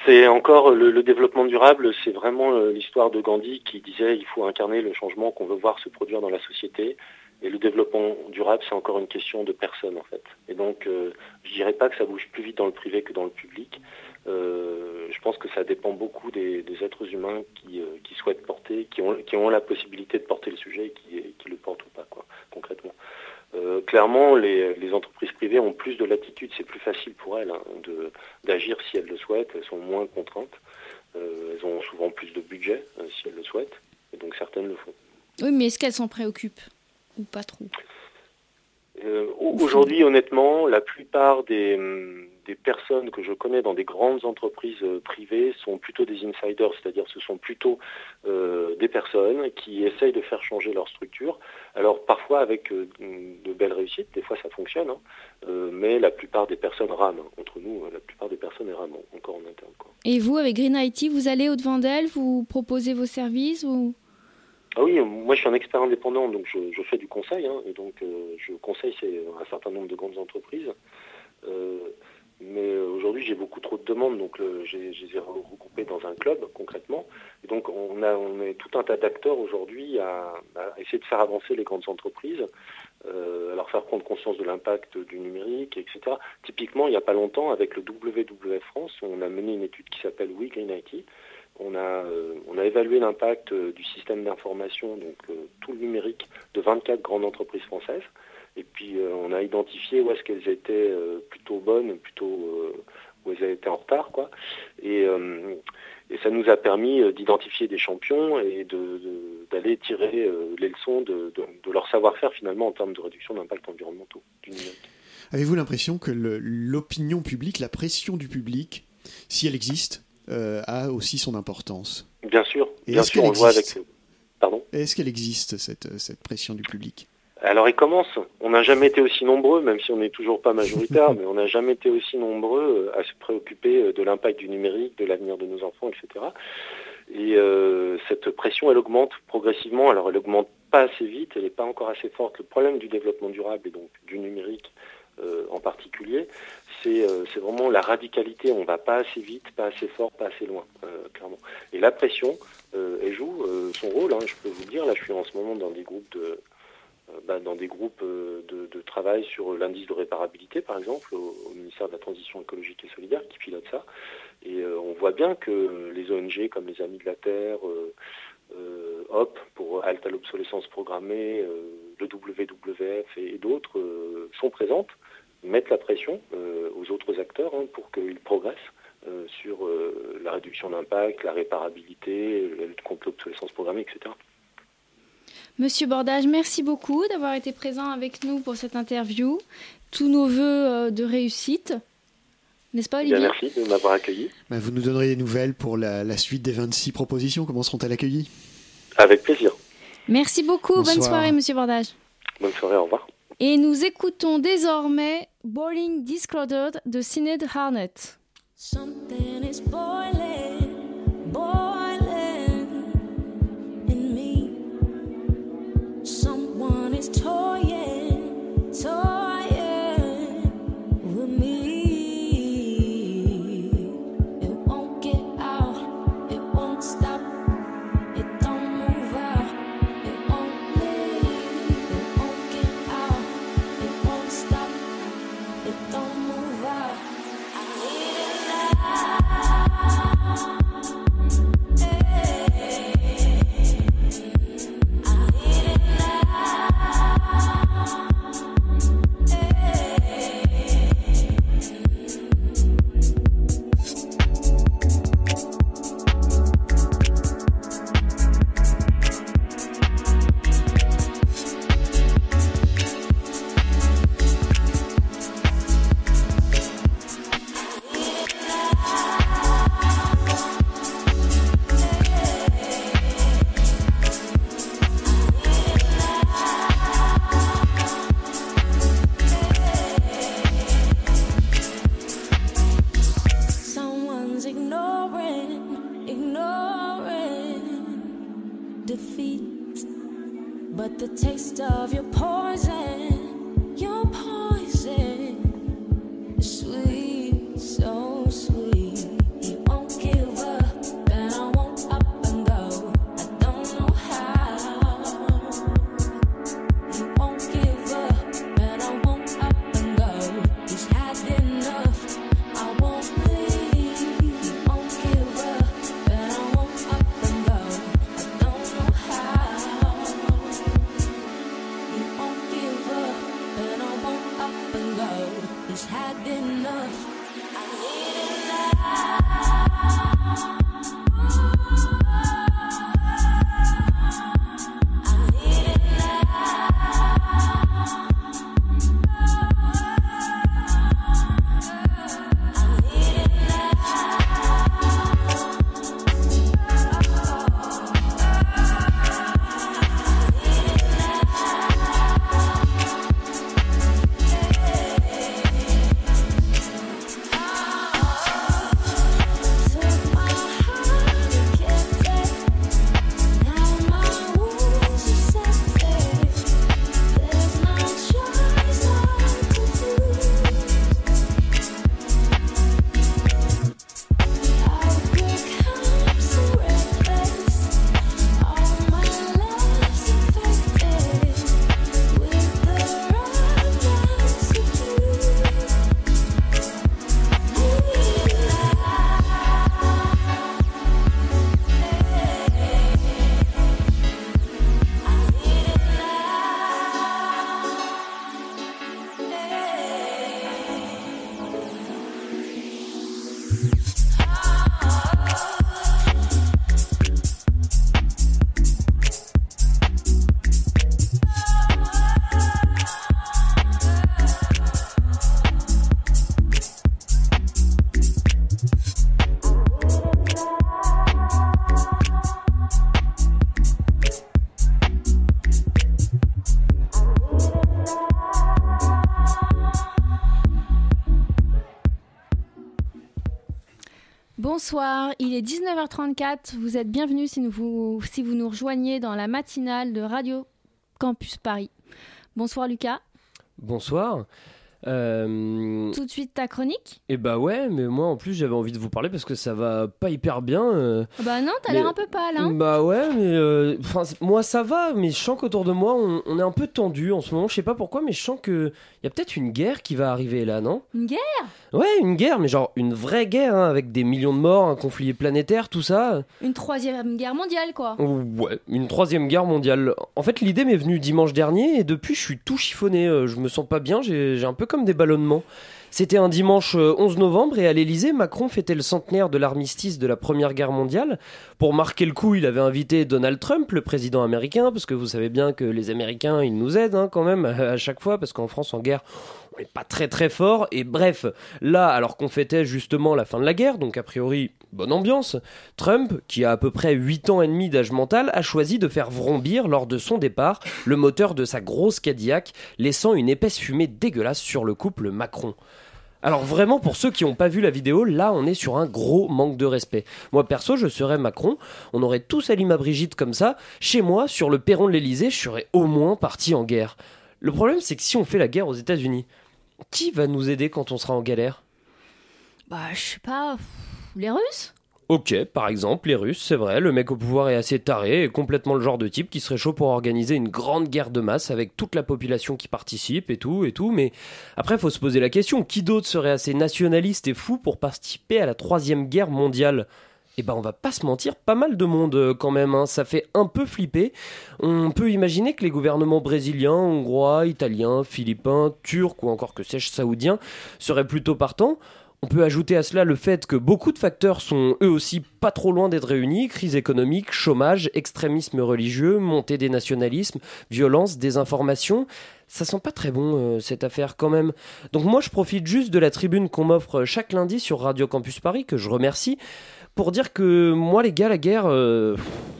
C'est encore le, développement durable, c'est vraiment euh, l'histoire de Gandhi qui disait il faut incarner le changement qu'on veut voir se produire dans la société. Et le développement durable, c'est encore une question de personne en fait. Et donc, euh, je dirais pas que ça bouge plus vite dans le privé que dans le public. Euh, je pense que ça dépend beaucoup des, êtres humains qui, euh, qui, souhaitent porter, qui ont, qui ont la possibilité de porter le sujet et qui, qui le portent ou pas, quoi, concrètement. Euh, clairement, les, les, entreprises privées ont plus de latitude, c'est plus facile pour elles hein, d'agir si elles le souhaitent, elles sont moins contraintes, elles ont souvent plus de budget si elles le souhaitent, et donc certaines le font. Oui, mais est-ce qu'elles s'en préoccupent ou pas trop? Aujourd'hui, honnêtement, la plupart des, hum, des personnes que je connais dans des grandes entreprises euh, privées sont plutôt des insiders, c'est-à-dire ce sont plutôt euh, des personnes qui essayent de faire changer leur structure. Alors parfois avec euh, de belles réussites, des fois ça fonctionne, hein, mais la plupart des personnes rament. Entre nous, la plupart des personnes rament encore en interne. Et vous, avec Green IT, vous allez au-devant d'elles, vous proposez vos services ou... Ah oui, moi je suis un expert indépendant, donc je, fais du conseil, hein, et donc je conseille un certain nombre de grandes entreprises. Mais euh, aujourd'hui, j'ai beaucoup trop de demandes, donc je les ai regroupées dans un club concrètement. Et donc, on, a, on est tout un tas d'acteurs aujourd'hui à, essayer de faire avancer les grandes entreprises, euh, à leur faire prendre conscience de l'impact du numérique, etc. Typiquement, il n'y a pas longtemps, avec le WWF France, on a mené une étude qui s'appelle We Green IT. On a, euh, on a évalué l'impact du système d'information, donc tout le numérique, de 24 grandes entreprises françaises. Et puis euh, on a identifié où est-ce qu'elles étaient euh, plutôt bonnes, plutôt euh, où elles étaient en retard, quoi. Et, ça nous a permis d'identifier des champions et d'aller tirer les leçons de, leur savoir-faire finalement en termes de réduction d'impact environnementaux. Avez-vous l'impression que l'opinion publique, la pression du public, si elle existe, a aussi son importance? Bien sûr, bien sûr, on le voit avec. Pardon? Est-ce qu'elle existe cette pression du public? Alors il commence. On n'a jamais été aussi nombreux, même si on n'est toujours pas majoritaire, mais on n'a jamais été aussi nombreux euh, à se préoccuper euh, de l'impact du numérique, de l'avenir de nos enfants, etc. Et euh, cette pression, elle augmente progressivement. Alors elle augmente pas assez vite, elle n'est pas encore assez forte. Le problème du développement durable et donc du numérique en particulier, c'est vraiment la radicalité. On ne va pas assez vite, pas assez fort, pas assez loin, clairement. Et la pression, elle joue son rôle. Hein, je peux vous dire, là je suis en ce moment dans des groupes de bah, dans des groupes euh, de, travail sur l'indice de réparabilité, par exemple, au, ministère de la Transition écologique et solidaire, qui pilote ça. Et euh, on voit bien que les ONG comme les Amis de la Terre, HOP pour Halte à l'obsolescence programmée, le WWF et, d'autres sont présentes, mettent la pression aux autres acteurs hein, pour qu'ils progressent. sur la réduction d'impact, la réparabilité, la lutte contre l'obsolescence programmée, etc. Monsieur Bordage, merci beaucoup d'avoir été présent avec nous pour cette interview. Tous nos voeux euh, de réussite. N'est-ce pas, Olivier Merci de m'avoir accueilli. Bah, vous nous donnerez des nouvelles pour la, suite des 26 propositions. Comment seront-elles accueillies? Avec plaisir. Merci beaucoup. Bonne soirée, monsieur Bordage. Bonne soirée, au revoir. Et nous écoutons désormais Boiling Disclosed de Sinead Harnett. Something is boiling, vous êtes bienvenue si, si vous nous rejoignez dans la matinale de Radio Campus Paris. Bonsoir Lucas. Bonsoir. Euh, Tout de suite ta chronique? et bah ouais, mais moi en plus j'avais envie de vous parler parce que ça va pas hyper bien. euh. Ah Bah non, t'as Mais- l'air un peu pâle. Hein Bah ouais, mais euh, enfin, moi ça va, mais je sens qu'autour de moi on, on est un peu tendu en ce moment. Je sais pas pourquoi, mais je sens que y a peut-être une guerre qui va arriver là, non? Une guerre? Ouais, une guerre, mais genre une vraie guerre hein, avec des millions de morts, un conflit planétaire, tout ça. Une troisième guerre mondiale, quoi. Ouais, une troisième guerre mondiale. En fait, l'idée m'est venue dimanche dernier et depuis, je suis tout chiffonné. Je me sens pas bien, j'ai un peu comme des ballonnements. C'était un dimanche euh, 11 novembre et à l'Elysée, Macron fêtait le centenaire de l'armistice de la Première Guerre mondiale. Pour marquer le coup, il avait invité Donald Trump, le président américain, parce que vous savez bien que les Américains, ils nous aident hein, quand même à chaque fois, parce qu'en France, en guerre, on pas très très fort. Et bref, là, alors qu'on fêtait justement la fin de la guerre, donc a priori, bonne ambiance, Trump, qui a à peu près 8 ans et demi d'âge mental, a choisi de faire vrombir lors de son départ le moteur de sa grosse Cadillac, laissant une épaisse fumée dégueulasse sur le couple Macron. Alors vraiment, pour ceux qui n'ont pas vu la vidéo, là on est sur un gros manque de respect. Moi perso, je serais Macron, on aurait tous allumé ma Brigitte comme ça, chez moi, sur le perron de l'Elysée, je serais au moins parti en guerre. Le problème c'est que si on fait la guerre aux États-Unis, qui va nous aider quand on sera en galère? Bah, je sais pas. Les Russes? Ok, par exemple, les Russes, c'est vrai, le mec au pouvoir est assez taré et complètement le genre de type qui serait chaud pour organiser une grande guerre de masse avec toute la population qui participe et tout et tout, mais après faut se poser la question, qui d'autre serait assez nationaliste et fou pour participer à la troisième guerre mondiale? Eh ben on va pas se mentir, pas mal de monde euh, quand même, hein. ça fait un peu flipper. On peut imaginer que les gouvernements brésiliens, hongrois, italiens, philippins, turcs ou encore que sais-je saoudiens seraient plutôt partants. On peut ajouter à cela le fait que beaucoup de facteurs sont eux aussi pas trop loin d'être réunis, crise économique, chômage, extrémisme religieux, montée des nationalismes, violence, désinformation. Ça sent pas très bon euh, cette affaire quand même. Donc moi je profite juste de la tribune qu'on m'offre chaque lundi sur Radio Campus Paris, que je remercie, pour dire que moi les gars la guerre, euh,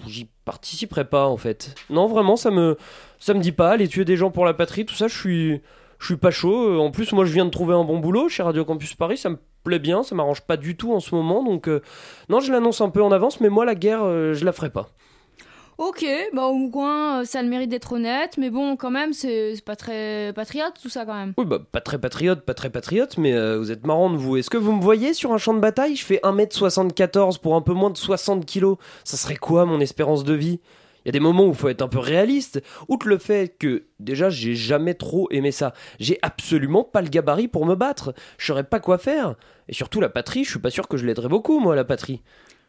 j'y participerai pas en fait. Non vraiment ça me ça me dit pas aller tuer des gens pour la patrie, tout ça je suis je suis pas chaud. Euh, En plus, moi, je viens de trouver un bon boulot chez Radio Campus Paris. Ça me plaît bien. Ça m'arrange pas du tout en ce moment. Donc, euh, non, je l'annonce un peu en avance. Mais moi, la guerre, euh, je la ferai pas. Ok, bah au moins ça a le mérite d'être honnête, mais bon, quand même, c'est c'est pas très patriote tout ça quand même. Oui, bah pas très patriote, pas très patriote, mais euh, vous êtes marrant de vous. Est-ce que vous me voyez sur un champ de bataille? Je fais 1m74 pour un peu moins de 60 kilos. Ça serait quoi mon espérance de vie? Il y a des moments où il faut être un peu réaliste. Outre le fait que, déjà, j'ai jamais trop aimé ça. J'ai absolument pas le gabarit pour me battre. Je saurais pas quoi faire. Et surtout, la patrie, je suis pas sûr que je l'aiderais beaucoup, moi, la patrie.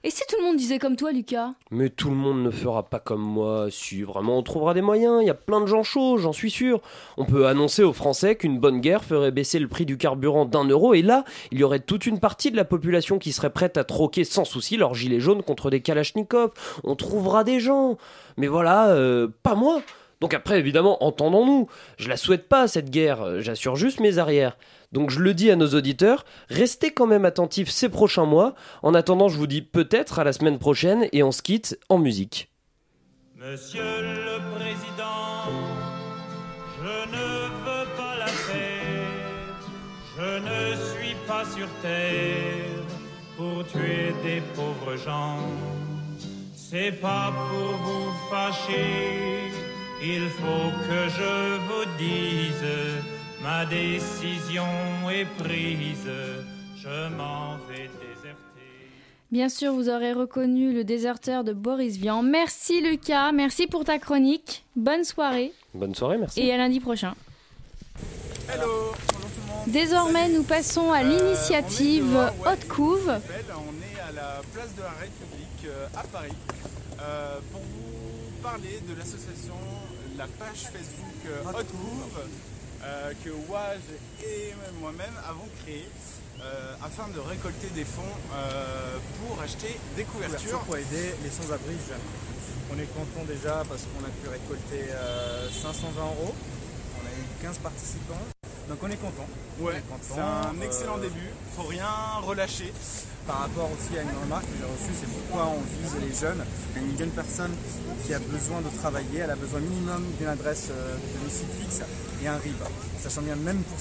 Et si tout le monde disait comme toi, Lucas Mais tout le monde ne fera pas comme moi. Si, vraiment, on trouvera des moyens. Il y a plein de gens chauds, j'en suis sûr. On peut annoncer aux Français qu'une bonne guerre ferait baisser le prix du carburant d'un euro. Et là, il y aurait toute une partie de la population qui serait prête à troquer sans souci leurs gilets jaunes contre des kalachnikovs. On trouvera des gens. Mais voilà, euh, pas moi. Donc après, évidemment, entendons-nous. Je la souhaite pas, cette guerre. J'assure juste mes arrières. Donc je le dis à nos auditeurs, restez quand même attentifs ces prochains mois. En attendant, je vous dis peut-être à la semaine prochaine et on se quitte en musique. Monsieur le Président, je ne veux pas la paix, je ne suis pas sur terre pour tuer des pauvres gens. C'est pas pour vous fâcher, il faut que je vous dise, ma décision est prise, je m'en vais déserter. Bien sûr, vous aurez reconnu le déserteur de Boris Vian. Merci Lucas, merci pour ta chronique. Bonne soirée Bonne soirée, merci. et à lundi prochain. Hello, bonjour tout le monde. Désormais, nous passons à l'initiative Haute Couve. On est à la place de la République euh, à Paris euh, pour vous parler de l'association, la page Facebook euh, Hot Couve euh, que Waj et moi-même avons créée euh, afin de récolter des fonds euh, pour acheter des couvertures. pour aider les sans-abri. On est content déjà parce qu'on a pu récolter euh, 520 euros. On a eu 15 participants. Donc on est content. Ouais, c'est un excellent début. Faut rien relâcher. Par rapport aussi à une remarque que j'ai reçue, c'est pourquoi on vise les jeunes. Une jeune personne qui a besoin de travailler, elle a besoin minimum d'une adresse euh, de domicile fixe et un RIB. Sachant bien, même pour,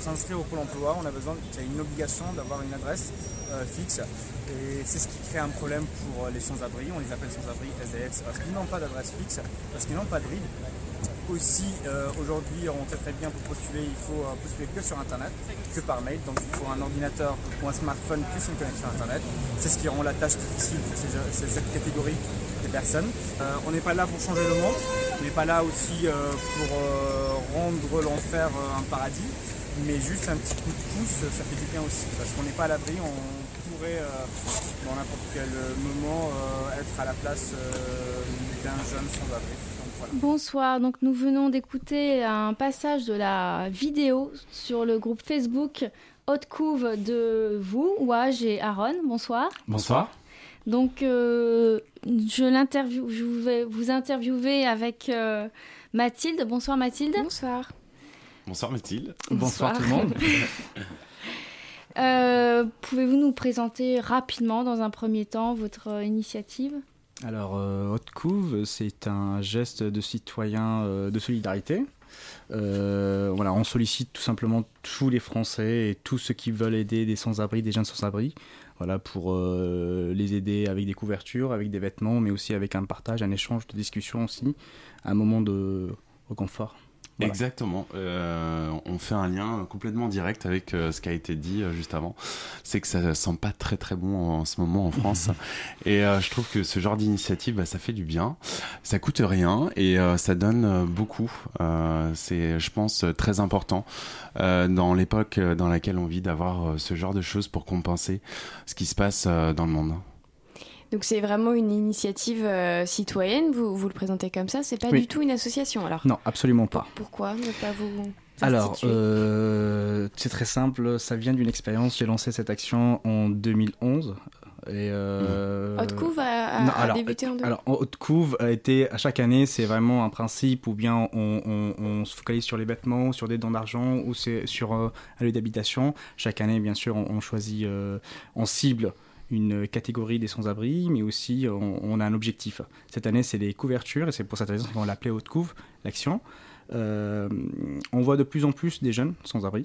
s'inscrire au Pôle emploi, on a besoin, il y a une obligation d'avoir une adresse euh, fixe. Et c'est ce qui crée un problème pour euh, les sans-abri. On les appelle sans-abri SDF, parce qu'ils n'ont pas d'adresse fixe, parce qu'ils n'ont pas de RIB. Aussi, euh, aujourd'hui, on sait très bien pour postuler, il faut euh, postuler que sur Internet, que par mail. Donc, il faut un ordinateur ou un smartphone plus une connexion Internet. C'est ce qui rend la tâche difficile pour ces, cette catégorie de personnes. Euh, on n'est pas là pour changer le monde. On n'est pas là aussi pour rendre l'enfer un paradis. Mais juste un petit coup de pouce, ça fait du bien aussi. Parce qu'on n'est pas à l'abri, on pourrait dans n'importe quel moment être à la place d'un jeune sans abri. Bonsoir, donc nous venons d'écouter un passage de la vidéo sur le groupe Facebook Haute Couve de vous, Waj et Aaron. Bonsoir. Bonsoir. Donc euh, je, l'interview, je vais vous interviewer avec euh, Mathilde. Bonsoir Mathilde. Bonsoir. Bonsoir Mathilde. Bonsoir. tout le monde. Euh, Pouvez-vous nous présenter rapidement, dans un premier temps, votre initiative? Alors, euh, Haute Couve, c'est un geste de citoyen euh, de solidarité. Euh, voilà, on sollicite tout simplement tous les Français et tous ceux qui veulent aider des sans-abri, des jeunes sans-abri, voilà, pour les aider avec des couvertures, avec des vêtements, mais aussi avec un partage, un échange de discussion aussi, un moment de reconfort. Voilà. Exactement. Euh, on fait un lien complètement direct avec euh, ce qui a été dit euh, juste avant. C'est que ça sent pas très très bon en, ce moment en France. et euh, je trouve que ce genre d'initiative, bah, ça fait du bien. Ça coûte rien et ça donne beaucoup. C'est, je pense, très important dans l'époque dans laquelle on vit d'avoir ce genre de choses pour compenser ce qui se passe dans le monde. Donc c'est vraiment une initiative euh, citoyenne, vous, vous le présentez comme ça, c'est pas Oui. du tout une association alors Non, absolument pas. Pourquoi ne pas vous Alors, euh, c'est très simple, ça vient d'une expérience. J'ai lancé cette action en 2011. Et euh, Haute Couve a- débuté en deux- Alors, Haute Couve a été, à chaque année, c'est vraiment un principe où bien on, on- on se focalise sur les vêtements, sur des dons d'argent, ou c'est sur euh, un lieu d'habitation. Chaque année, bien sûr, on, on choisit, euh, on cible une catégorie des sans-abri, mais aussi on, a un objectif. Cette année, c'est les couvertures, et c'est pour cette raison qu'on l'appelait Haute Couve, l'action. Euh, on voit de plus en plus des jeunes sans-abri.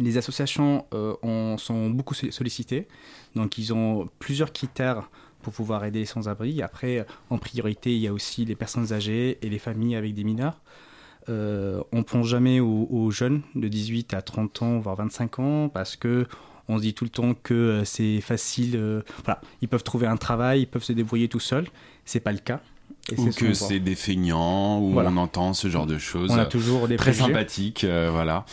Les associations euh, sont beaucoup sollicitées, donc ils ont plusieurs critères pour pouvoir aider les sans-abri. Après, en priorité, il y a aussi les personnes âgées et les familles avec des mineurs. Euh, on ne pense jamais aux, aux, jeunes de 18 à 30 ans, voire 25 ans, parce que on se dit tout le temps que euh, c'est facile. euh, voilà, ils peuvent trouver un travail, ils peuvent se débrouiller tout seuls. C'est pas le cas. Et ou que c'est des feignants, ou Voilà. on entend ce genre de choses. On a euh, toujours des Très préjugés. sympathiques, euh, voilà.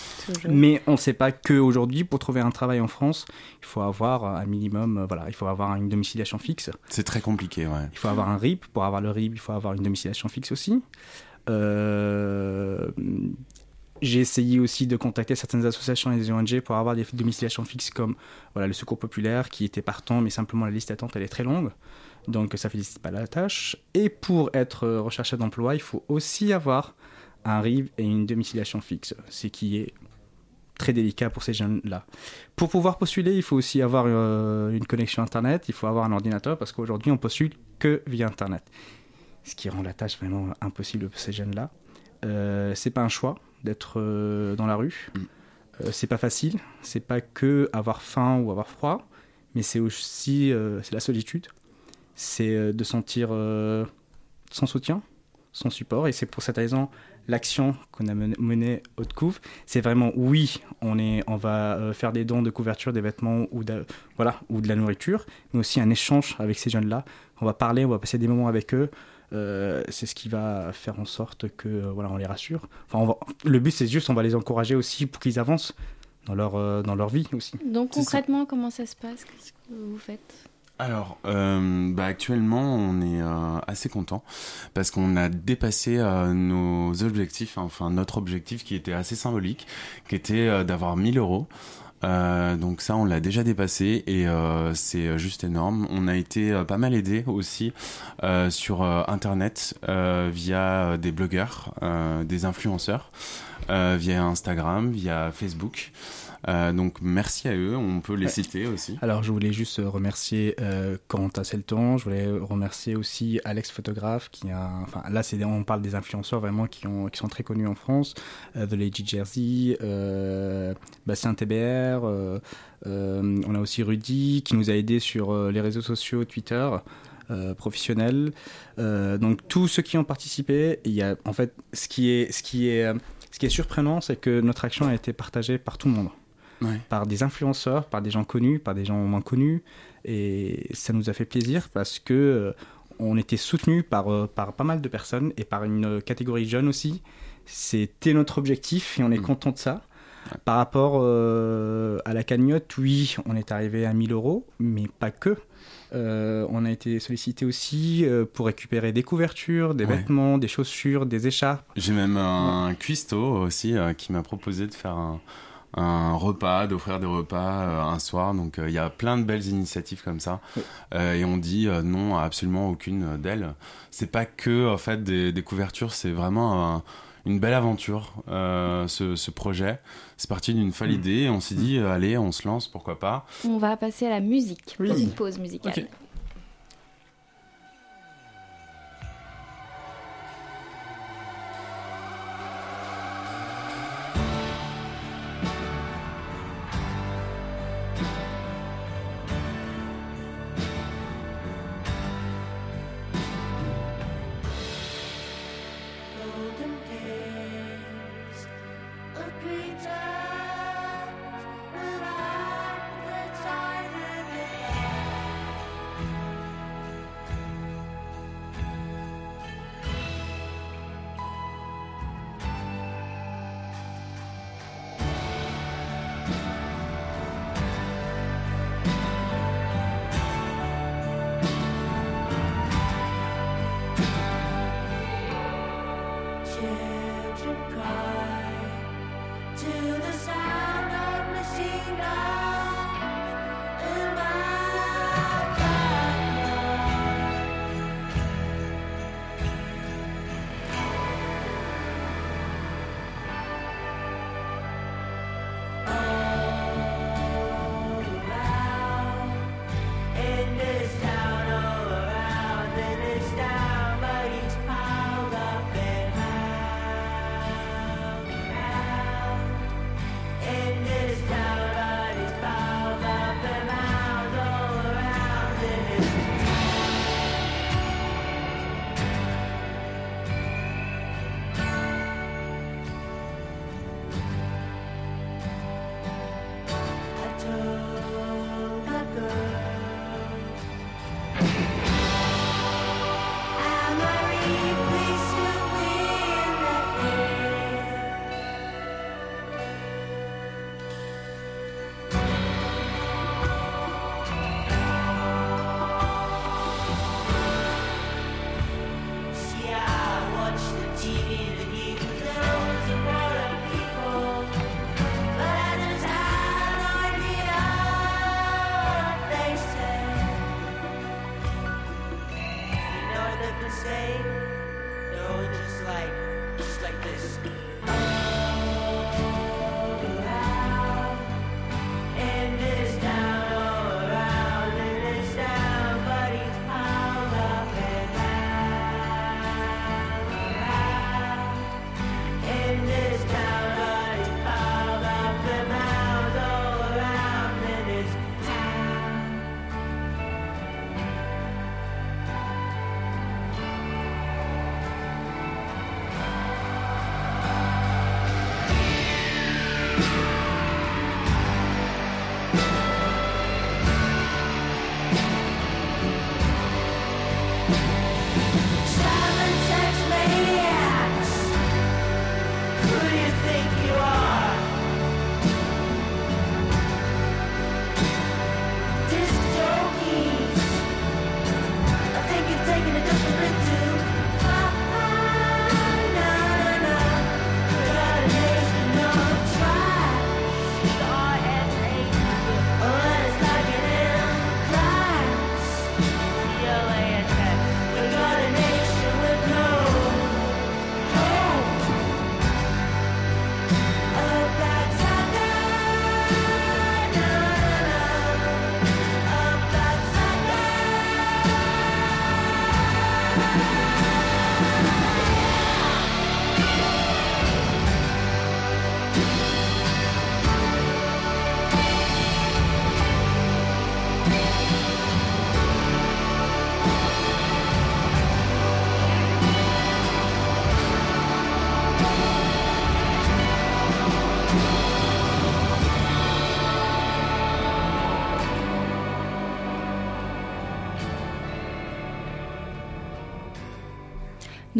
Mais on ne sait pas que aujourd'hui, pour trouver un travail en France, il faut avoir un minimum, euh, voilà, il faut avoir une domiciliation fixe. C'est très compliqué, ouais. Il faut avoir un RIB. Pour avoir le RIB, il faut avoir une domiciliation fixe aussi. Euh, J'ai essayé aussi de contacter certaines associations et des ONG pour avoir des domiciliations fixes comme voilà, le Secours Populaire qui était partant, mais simplement la liste d'attente elle est très longue. Donc ça ne félicite pas la tâche. Et pour être recherché d'emploi, il faut aussi avoir un RIB et une domiciliation fixe, ce qui est très délicat pour ces jeunes-là. Pour pouvoir postuler, il faut aussi avoir euh, une connexion Internet, il faut avoir un ordinateur, parce qu'aujourd'hui, on postule que via Internet. Ce qui rend la tâche vraiment impossible pour ces jeunes-là. Euh, c'est pas un choix d'être euh, dans la rue. Euh, c'est pas facile. C'est pas que avoir faim ou avoir froid, mais c'est aussi euh, c'est la solitude. C'est de sentir sans soutien, sans support. Et c'est pour cette raison l'action qu'on a men- menée au Couve, c'est vraiment oui, on, est, on va faire des dons de couverture, des vêtements ou de, voilà, ou de la nourriture, mais aussi un échange avec ces jeunes-là. On va parler, on va passer des moments avec eux. Euh, c'est ce qui va faire en sorte que euh, voilà, on les rassure. Enfin, on va- le but, c'est juste, on va les encourager aussi pour qu'ils avancent dans leur, euh, dans leur vie aussi. Donc ça. concrètement, comment ça se passe? Qu'est-ce que vous faites? Alors, euh, bah, actuellement, on est euh, assez content parce qu'on a dépassé euh, nos objectifs, hein, enfin notre objectif qui était assez symbolique, qui était euh, d'avoir 1000 euros. Euh, donc ça, on l'a déjà dépassé et euh, c'est juste énorme. On a été euh, pas mal aidé aussi euh, sur Internet via des blogueurs, des influenceurs, via Instagram, via Facebook. Euh, donc merci à eux, on peut les Ouais. citer aussi. Alors, je voulais juste remercier euh, Corentin Selton, je voulais remercier aussi Alex Photographe, qui a, enfin là, c'est, on parle des influenceurs vraiment qui, ont, qui sont très connus en France, euh, The Lady Jersey, euh, Bastien TBR, euh, on a aussi Rudy qui nous a aidés sur les réseaux sociaux, Twitter. euh, professionnels, Euh, donc tous ceux qui ont participé, il y a en fait ce qui est ce qui est ce qui est surprenant, c'est que notre action a été partagée par tout le monde Ouais. par des influenceurs, par des gens connus, par des gens moins connus. Et ça nous a fait plaisir parce que euh, on était soutenus par, euh, par pas mal de personnes et par une euh, catégorie jeune aussi. C'était notre objectif et on est content de ça. Par rapport euh, à la cagnotte, oui, on est arrivé à 1000 euros, mais pas que. Euh, on a été sollicité aussi euh, pour récupérer des couvertures, des Ouais. vêtements, des chaussures, des écharpes. J'ai même un cuistot aussi qui m'a proposé de faire un, un repas, d'offrir des repas euh, un soir. Donc euh, il y a plein de belles initiatives comme ça. Euh, et on dit euh, non à absolument aucune d'elles. C'est pas que en fait des, des couvertures, c'est vraiment un- une belle aventure euh, ce, ce projet. C'est parti d'une folle idée. Et on s'est dit euh, allez, on se lance, pourquoi pas. On va passer à la musique. Petite pause musicale.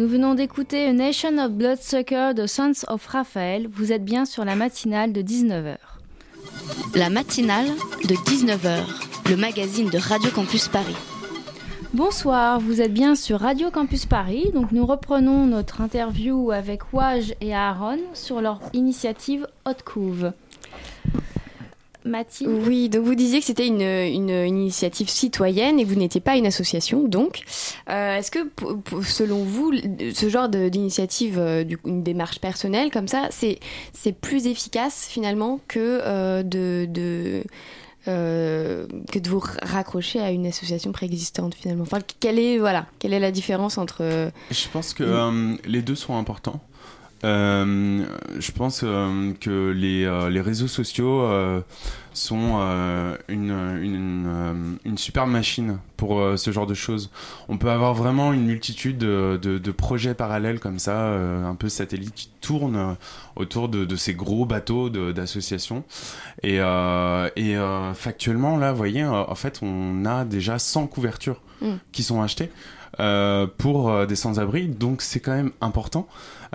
Nous venons d'écouter A Nation of Bloodsucker de Sons of Raphael. Vous êtes bien sur la matinale de 19h. La matinale de 19h, le magazine de Radio Campus Paris. Bonsoir, vous êtes bien sur Radio Campus Paris. Donc nous reprenons notre interview avec Waj et Aaron sur leur initiative Hot Couve. Mathilde Oui, donc vous disiez que c'était une, une initiative citoyenne et vous n'étiez pas une association, donc. Euh, Est-ce que, selon vous, ce genre de- d'initiative, euh, une démarche personnelle comme ça, c'est c'est plus efficace finalement que euh, de. de euh, que de vous raccrocher à une association préexistante finalement? Enfin, quelle est voilà, quelle est la différence entre Je pense que euh, les deux sont importants. Euh, je pense euh, que les, euh, les réseaux sociaux euh, sont euh, une, une, une super machine pour ce genre de choses. On peut avoir vraiment une multitude de, de- de projets parallèles comme ça, euh, un peu satellites qui tournent autour de, de ces gros bateaux d'associations. Et, euh, et euh, factuellement, là, vous voyez, en fait, on a déjà 100 couvertures Mm. qui sont achetées euh, pour des sans-abri, donc c'est quand même important.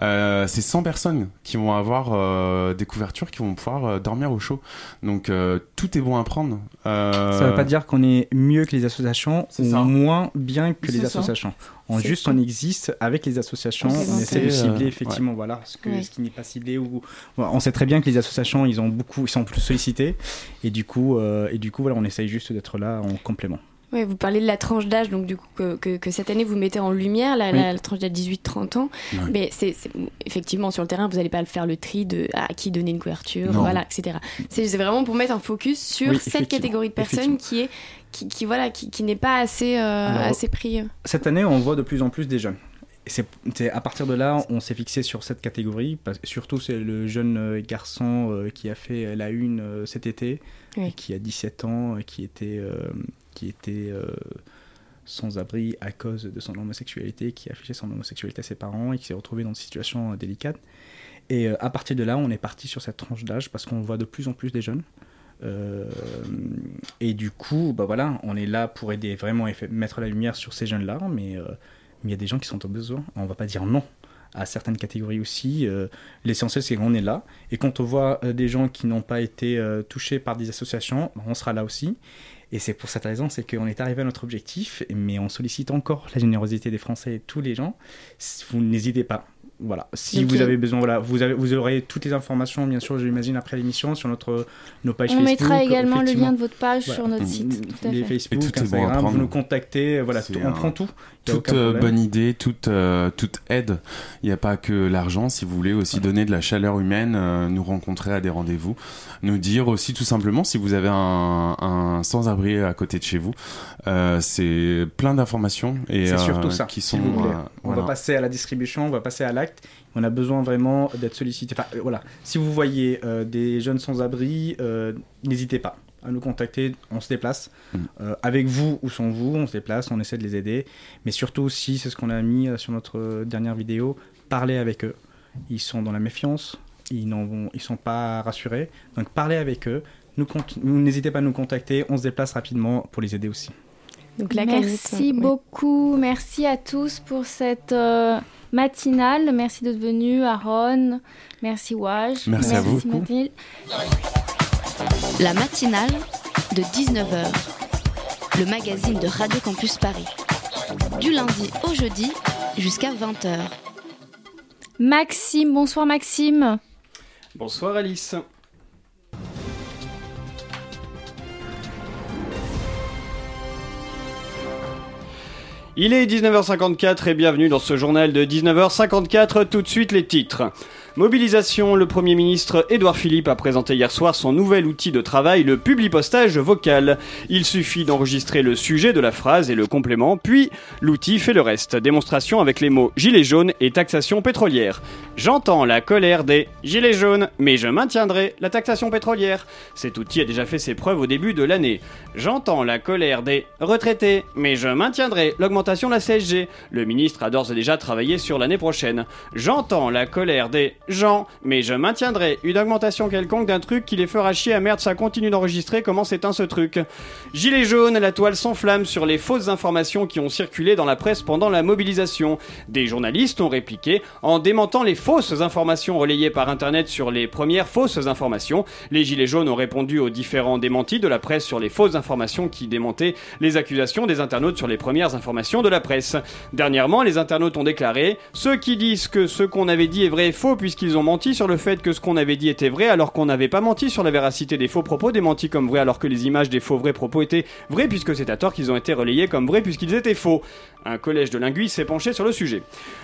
Euh, c'est 100 personnes qui vont avoir euh, des couvertures qui vont pouvoir euh, dormir au chaud. Donc euh, tout est bon à prendre. Euh, Ça ne veut pas dire qu'on est mieux que les associations ou ça. moins bien que les ça. associations. On C'est juste ça. on existe avec les associations, on essaie de cibler effectivement ouais. voilà ce, que, Ouais. ce qui n'est pas ciblé ou on sait très bien que les associations ils ont beaucoup ils sont plus sollicités et du coup euh, et du coup voilà on essaye juste d'être là en complément. Ouais, vous parlez de la tranche d'âge, donc du coup que, que, que cette année vous mettez en lumière, la, Oui. la, la tranche d'âge 18-30 ans. Mais c'est effectivement sur le terrain, vous n'allez pas faire le tri de à qui donner une couverture, Non. voilà, etc. C'est vraiment pour mettre un focus sur Oui, cette catégorie de personnes qui est qui, qui, voilà qui, qui n'est pas assez euh, Alors, assez pris. euh. Cette année, on voit de plus en plus des jeunes. C'est à partir de là, on s'est fixé sur cette catégorie. Parce, surtout, c'est le jeune euh, garçon euh, qui a fait la une euh, cet été, Oui. qui a 17 ans, euh, qui était, euh, qui était euh, sans abri à cause de son homosexualité, qui a affiché son homosexualité à ses parents et qui s'est retrouvé dans une situation euh, délicate. Et euh, à partir de là, on est parti sur cette tranche d'âge parce qu'on voit de plus en plus des jeunes. Et du coup, bah voilà, on est là pour aider vraiment et mettre la lumière sur ces jeunes-là, mais il y a des gens qui sont au besoin. On va pas dire non à certaines catégories aussi. L'essentiel, c'est qu'on est là. Et quand on voit des gens qui n'ont pas été touchés par des associations, bah, on sera là aussi. Et c'est pour cette raison, c'est qu'on est arrivé à notre objectif, mais on sollicite encore la générosité des Français et tous les gens. Vous n'hésitez pas. Voilà. Si vous il- avez besoin, voilà, vous, avez, vous aurez toutes les informations, bien sûr, j'imagine, après l'émission sur notre, nos pages On Facebook. mettra également le lien de votre page Voilà. sur notre site. Tout à Les fait. Facebook, tout Instagram, vous nous contactez, voilà, tout- on un- prend tout. Toute euh, bonne idée, toute, euh, toute aide. Il n'y a pas que l'argent. Si vous voulez aussi donner de la chaleur humaine, euh, nous rencontrer à des rendez-vous, nous dire aussi tout simplement si vous avez un, un sans-abri à côté de chez vous. C'est plein d'informations et C'est surtout ça. qui sont. vous on voilà. va passer à la distribution, on va passer à l'acte. On a besoin vraiment d'être sollicité. Enfin, voilà. Si vous voyez des jeunes sans-abri, n'hésitez pas à nous contacter. On se déplace Mm. Euh, avec vous ou sans vous. On se déplace, on essaie de les aider. Mais surtout aussi, c'est ce qu'on a mis euh, sur notre dernière vidéo. Parlez avec eux. Ils sont dans la méfiance. Ils ils sont pas rassurés. Donc parlez avec eux. N'hésitez pas à nous contacter. On se déplace rapidement pour les aider aussi. Donc la Merci canette, beaucoup, merci à tous pour cette euh, matinale. Merci d'être venus, Aaron. Merci Waj. Merci à vous. Mathilde. La matinale de 19h, le magazine de Radio Campus Paris. Du lundi au jeudi jusqu'à 20h. Maxime, bonsoir Maxime. Bonsoir Alice. Il est 19h54 et bienvenue dans ce journal de 19h54. Tout de suite les titres. Mobilisation, le Premier ministre Édouard Philippe a présenté hier soir son nouvel outil de travail, le publipostage vocal. Il suffit d'enregistrer le sujet de la phrase et le complément, puis l'outil fait le reste. Démonstration avec les mots gilets jaunes et taxation pétrolière. J'entends la colère des gilets jaunes, mais je maintiendrai la taxation pétrolière. Cet outil a déjà fait ses preuves au début de l'année. J'entends la colère des retraités, mais je maintiendrai l'augmentation de la CSG. Le ministre a d'ores et déjà travaillé sur l'année prochaine. J'entends la colère des Jean, mais je maintiendrai une augmentation quelconque d'un truc qui les fera chier à merde, ça continue d'enregistrer, comment s'éteint ce truc? Gilet jaune, la toile s'enflamme sur les fausses informations qui ont circulé dans la presse pendant la mobilisation. Des journalistes ont répliqué en démentant les fausses informations relayées par internet sur les premières fausses informations. Les Gilets jaunes ont répondu aux différents démentis de la presse sur les fausses informations qui démentaient les accusations des internautes sur les premières informations de la presse. Dernièrement, les internautes ont déclaré Ceux qui disent que ce qu'on avait dit est vrai est faux puisqu'ils ont menti sur le fait que ce qu'on avait dit était vrai alors qu'on n'avait pas menti sur la véracité des faux propos démentis comme vrais alors que les images des faux vrais propos étaient vraies puisque c'est à tort qu'ils ont été relayés comme vrais puisqu'ils étaient faux. Un collège de linguistes s'est penché sur le sujet.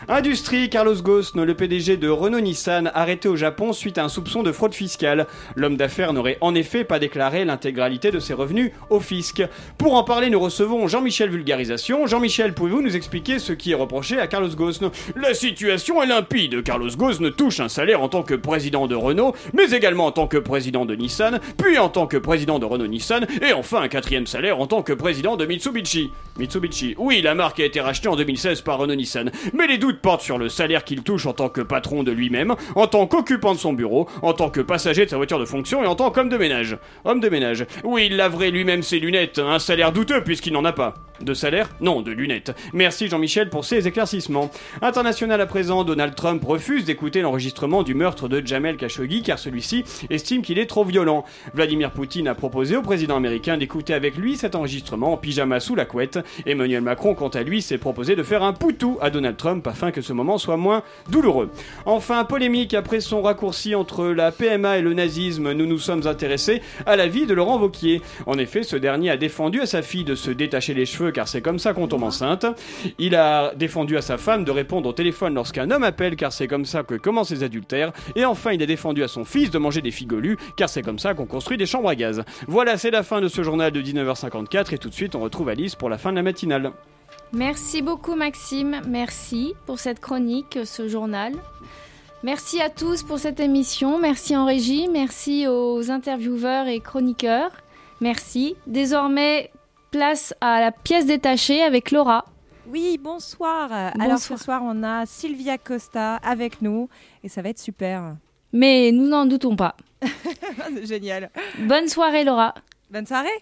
Industrie, Carlos Ghosn, le PDG de Renault-Nissan, arrêté au Japon suite à un soupçon de fraude fiscale. L'homme d'affaires n'aurait en effet pas déclaré l'intégralité de ses revenus au fisc. Pour en parler, nous recevons Jean-Michel Vulgarisation. Jean-Michel, pouvez-vous nous expliquer ce qui est reproché à Carlos Ghosn? La situation est limpide. Carlos Ghosn touche un salaire en tant que président de Renault, mais également en tant que président de Nissan, puis en tant que président de Renault-Nissan, et enfin un quatrième salaire en tant que président de Mitsubishi. Mitsubishi, oui, la marque a été rachetée en 2016 par Renault-Nissan, mais les doutes portent sur le salaire qu'il touche en tant que patron de lui-même, en tant qu'occupant de son bureau, en tant que passager de sa voiture de fonction et en tant qu'homme de ménage. Homme de ménage. Oui, il laverait lui-même ses lunettes, un salaire douteux puisqu'il n'en a pas. De salaire? Non, de lunettes. Merci Jean-Michel pour ces éclaircissements. International à présent, Donald Trump refuse d'écouter l'enregistrement du meurtre de Jamel Khashoggi car celui-ci estime qu'il est trop violent. Vladimir Poutine a proposé au président américain d'écouter avec lui cet enregistrement en pyjama sous la couette. Emmanuel Macron, quant à lui, s'est proposé de faire un poutou à Donald Trump afin que ce moment soit moins douloureux. Enfin, polémique après son raccourci entre la PMA et le nazisme, nous nous sommes intéressés à la vie de Laurent Vauquier. En effet, ce dernier a défendu à sa fille de se détacher les cheveux car c'est comme ça qu'on tombe enceinte. Il a défendu à sa femme de répondre au téléphone lorsqu'un homme appelle car c'est comme ça que commencent les adultères. Et enfin, il a défendu à son fils de manger des figolus car c'est comme ça qu'on construit des chambres à gaz. Voilà, c'est la fin de ce journal de 19h54 et tout de suite on retrouve Alice pour la fin de la matinale. Merci beaucoup Maxime, merci pour cette chronique, ce journal. Merci à tous pour cette émission, merci en régie, merci aux intervieweurs et chroniqueurs, merci. Désormais, place à la pièce détachée avec Laura. Oui, bonsoir. Alors ce soir, on a Sylvia Costa avec nous et ça va être super. Mais nous n'en doutons pas. Génial. Bonne soirée Laura. Bonne soirée.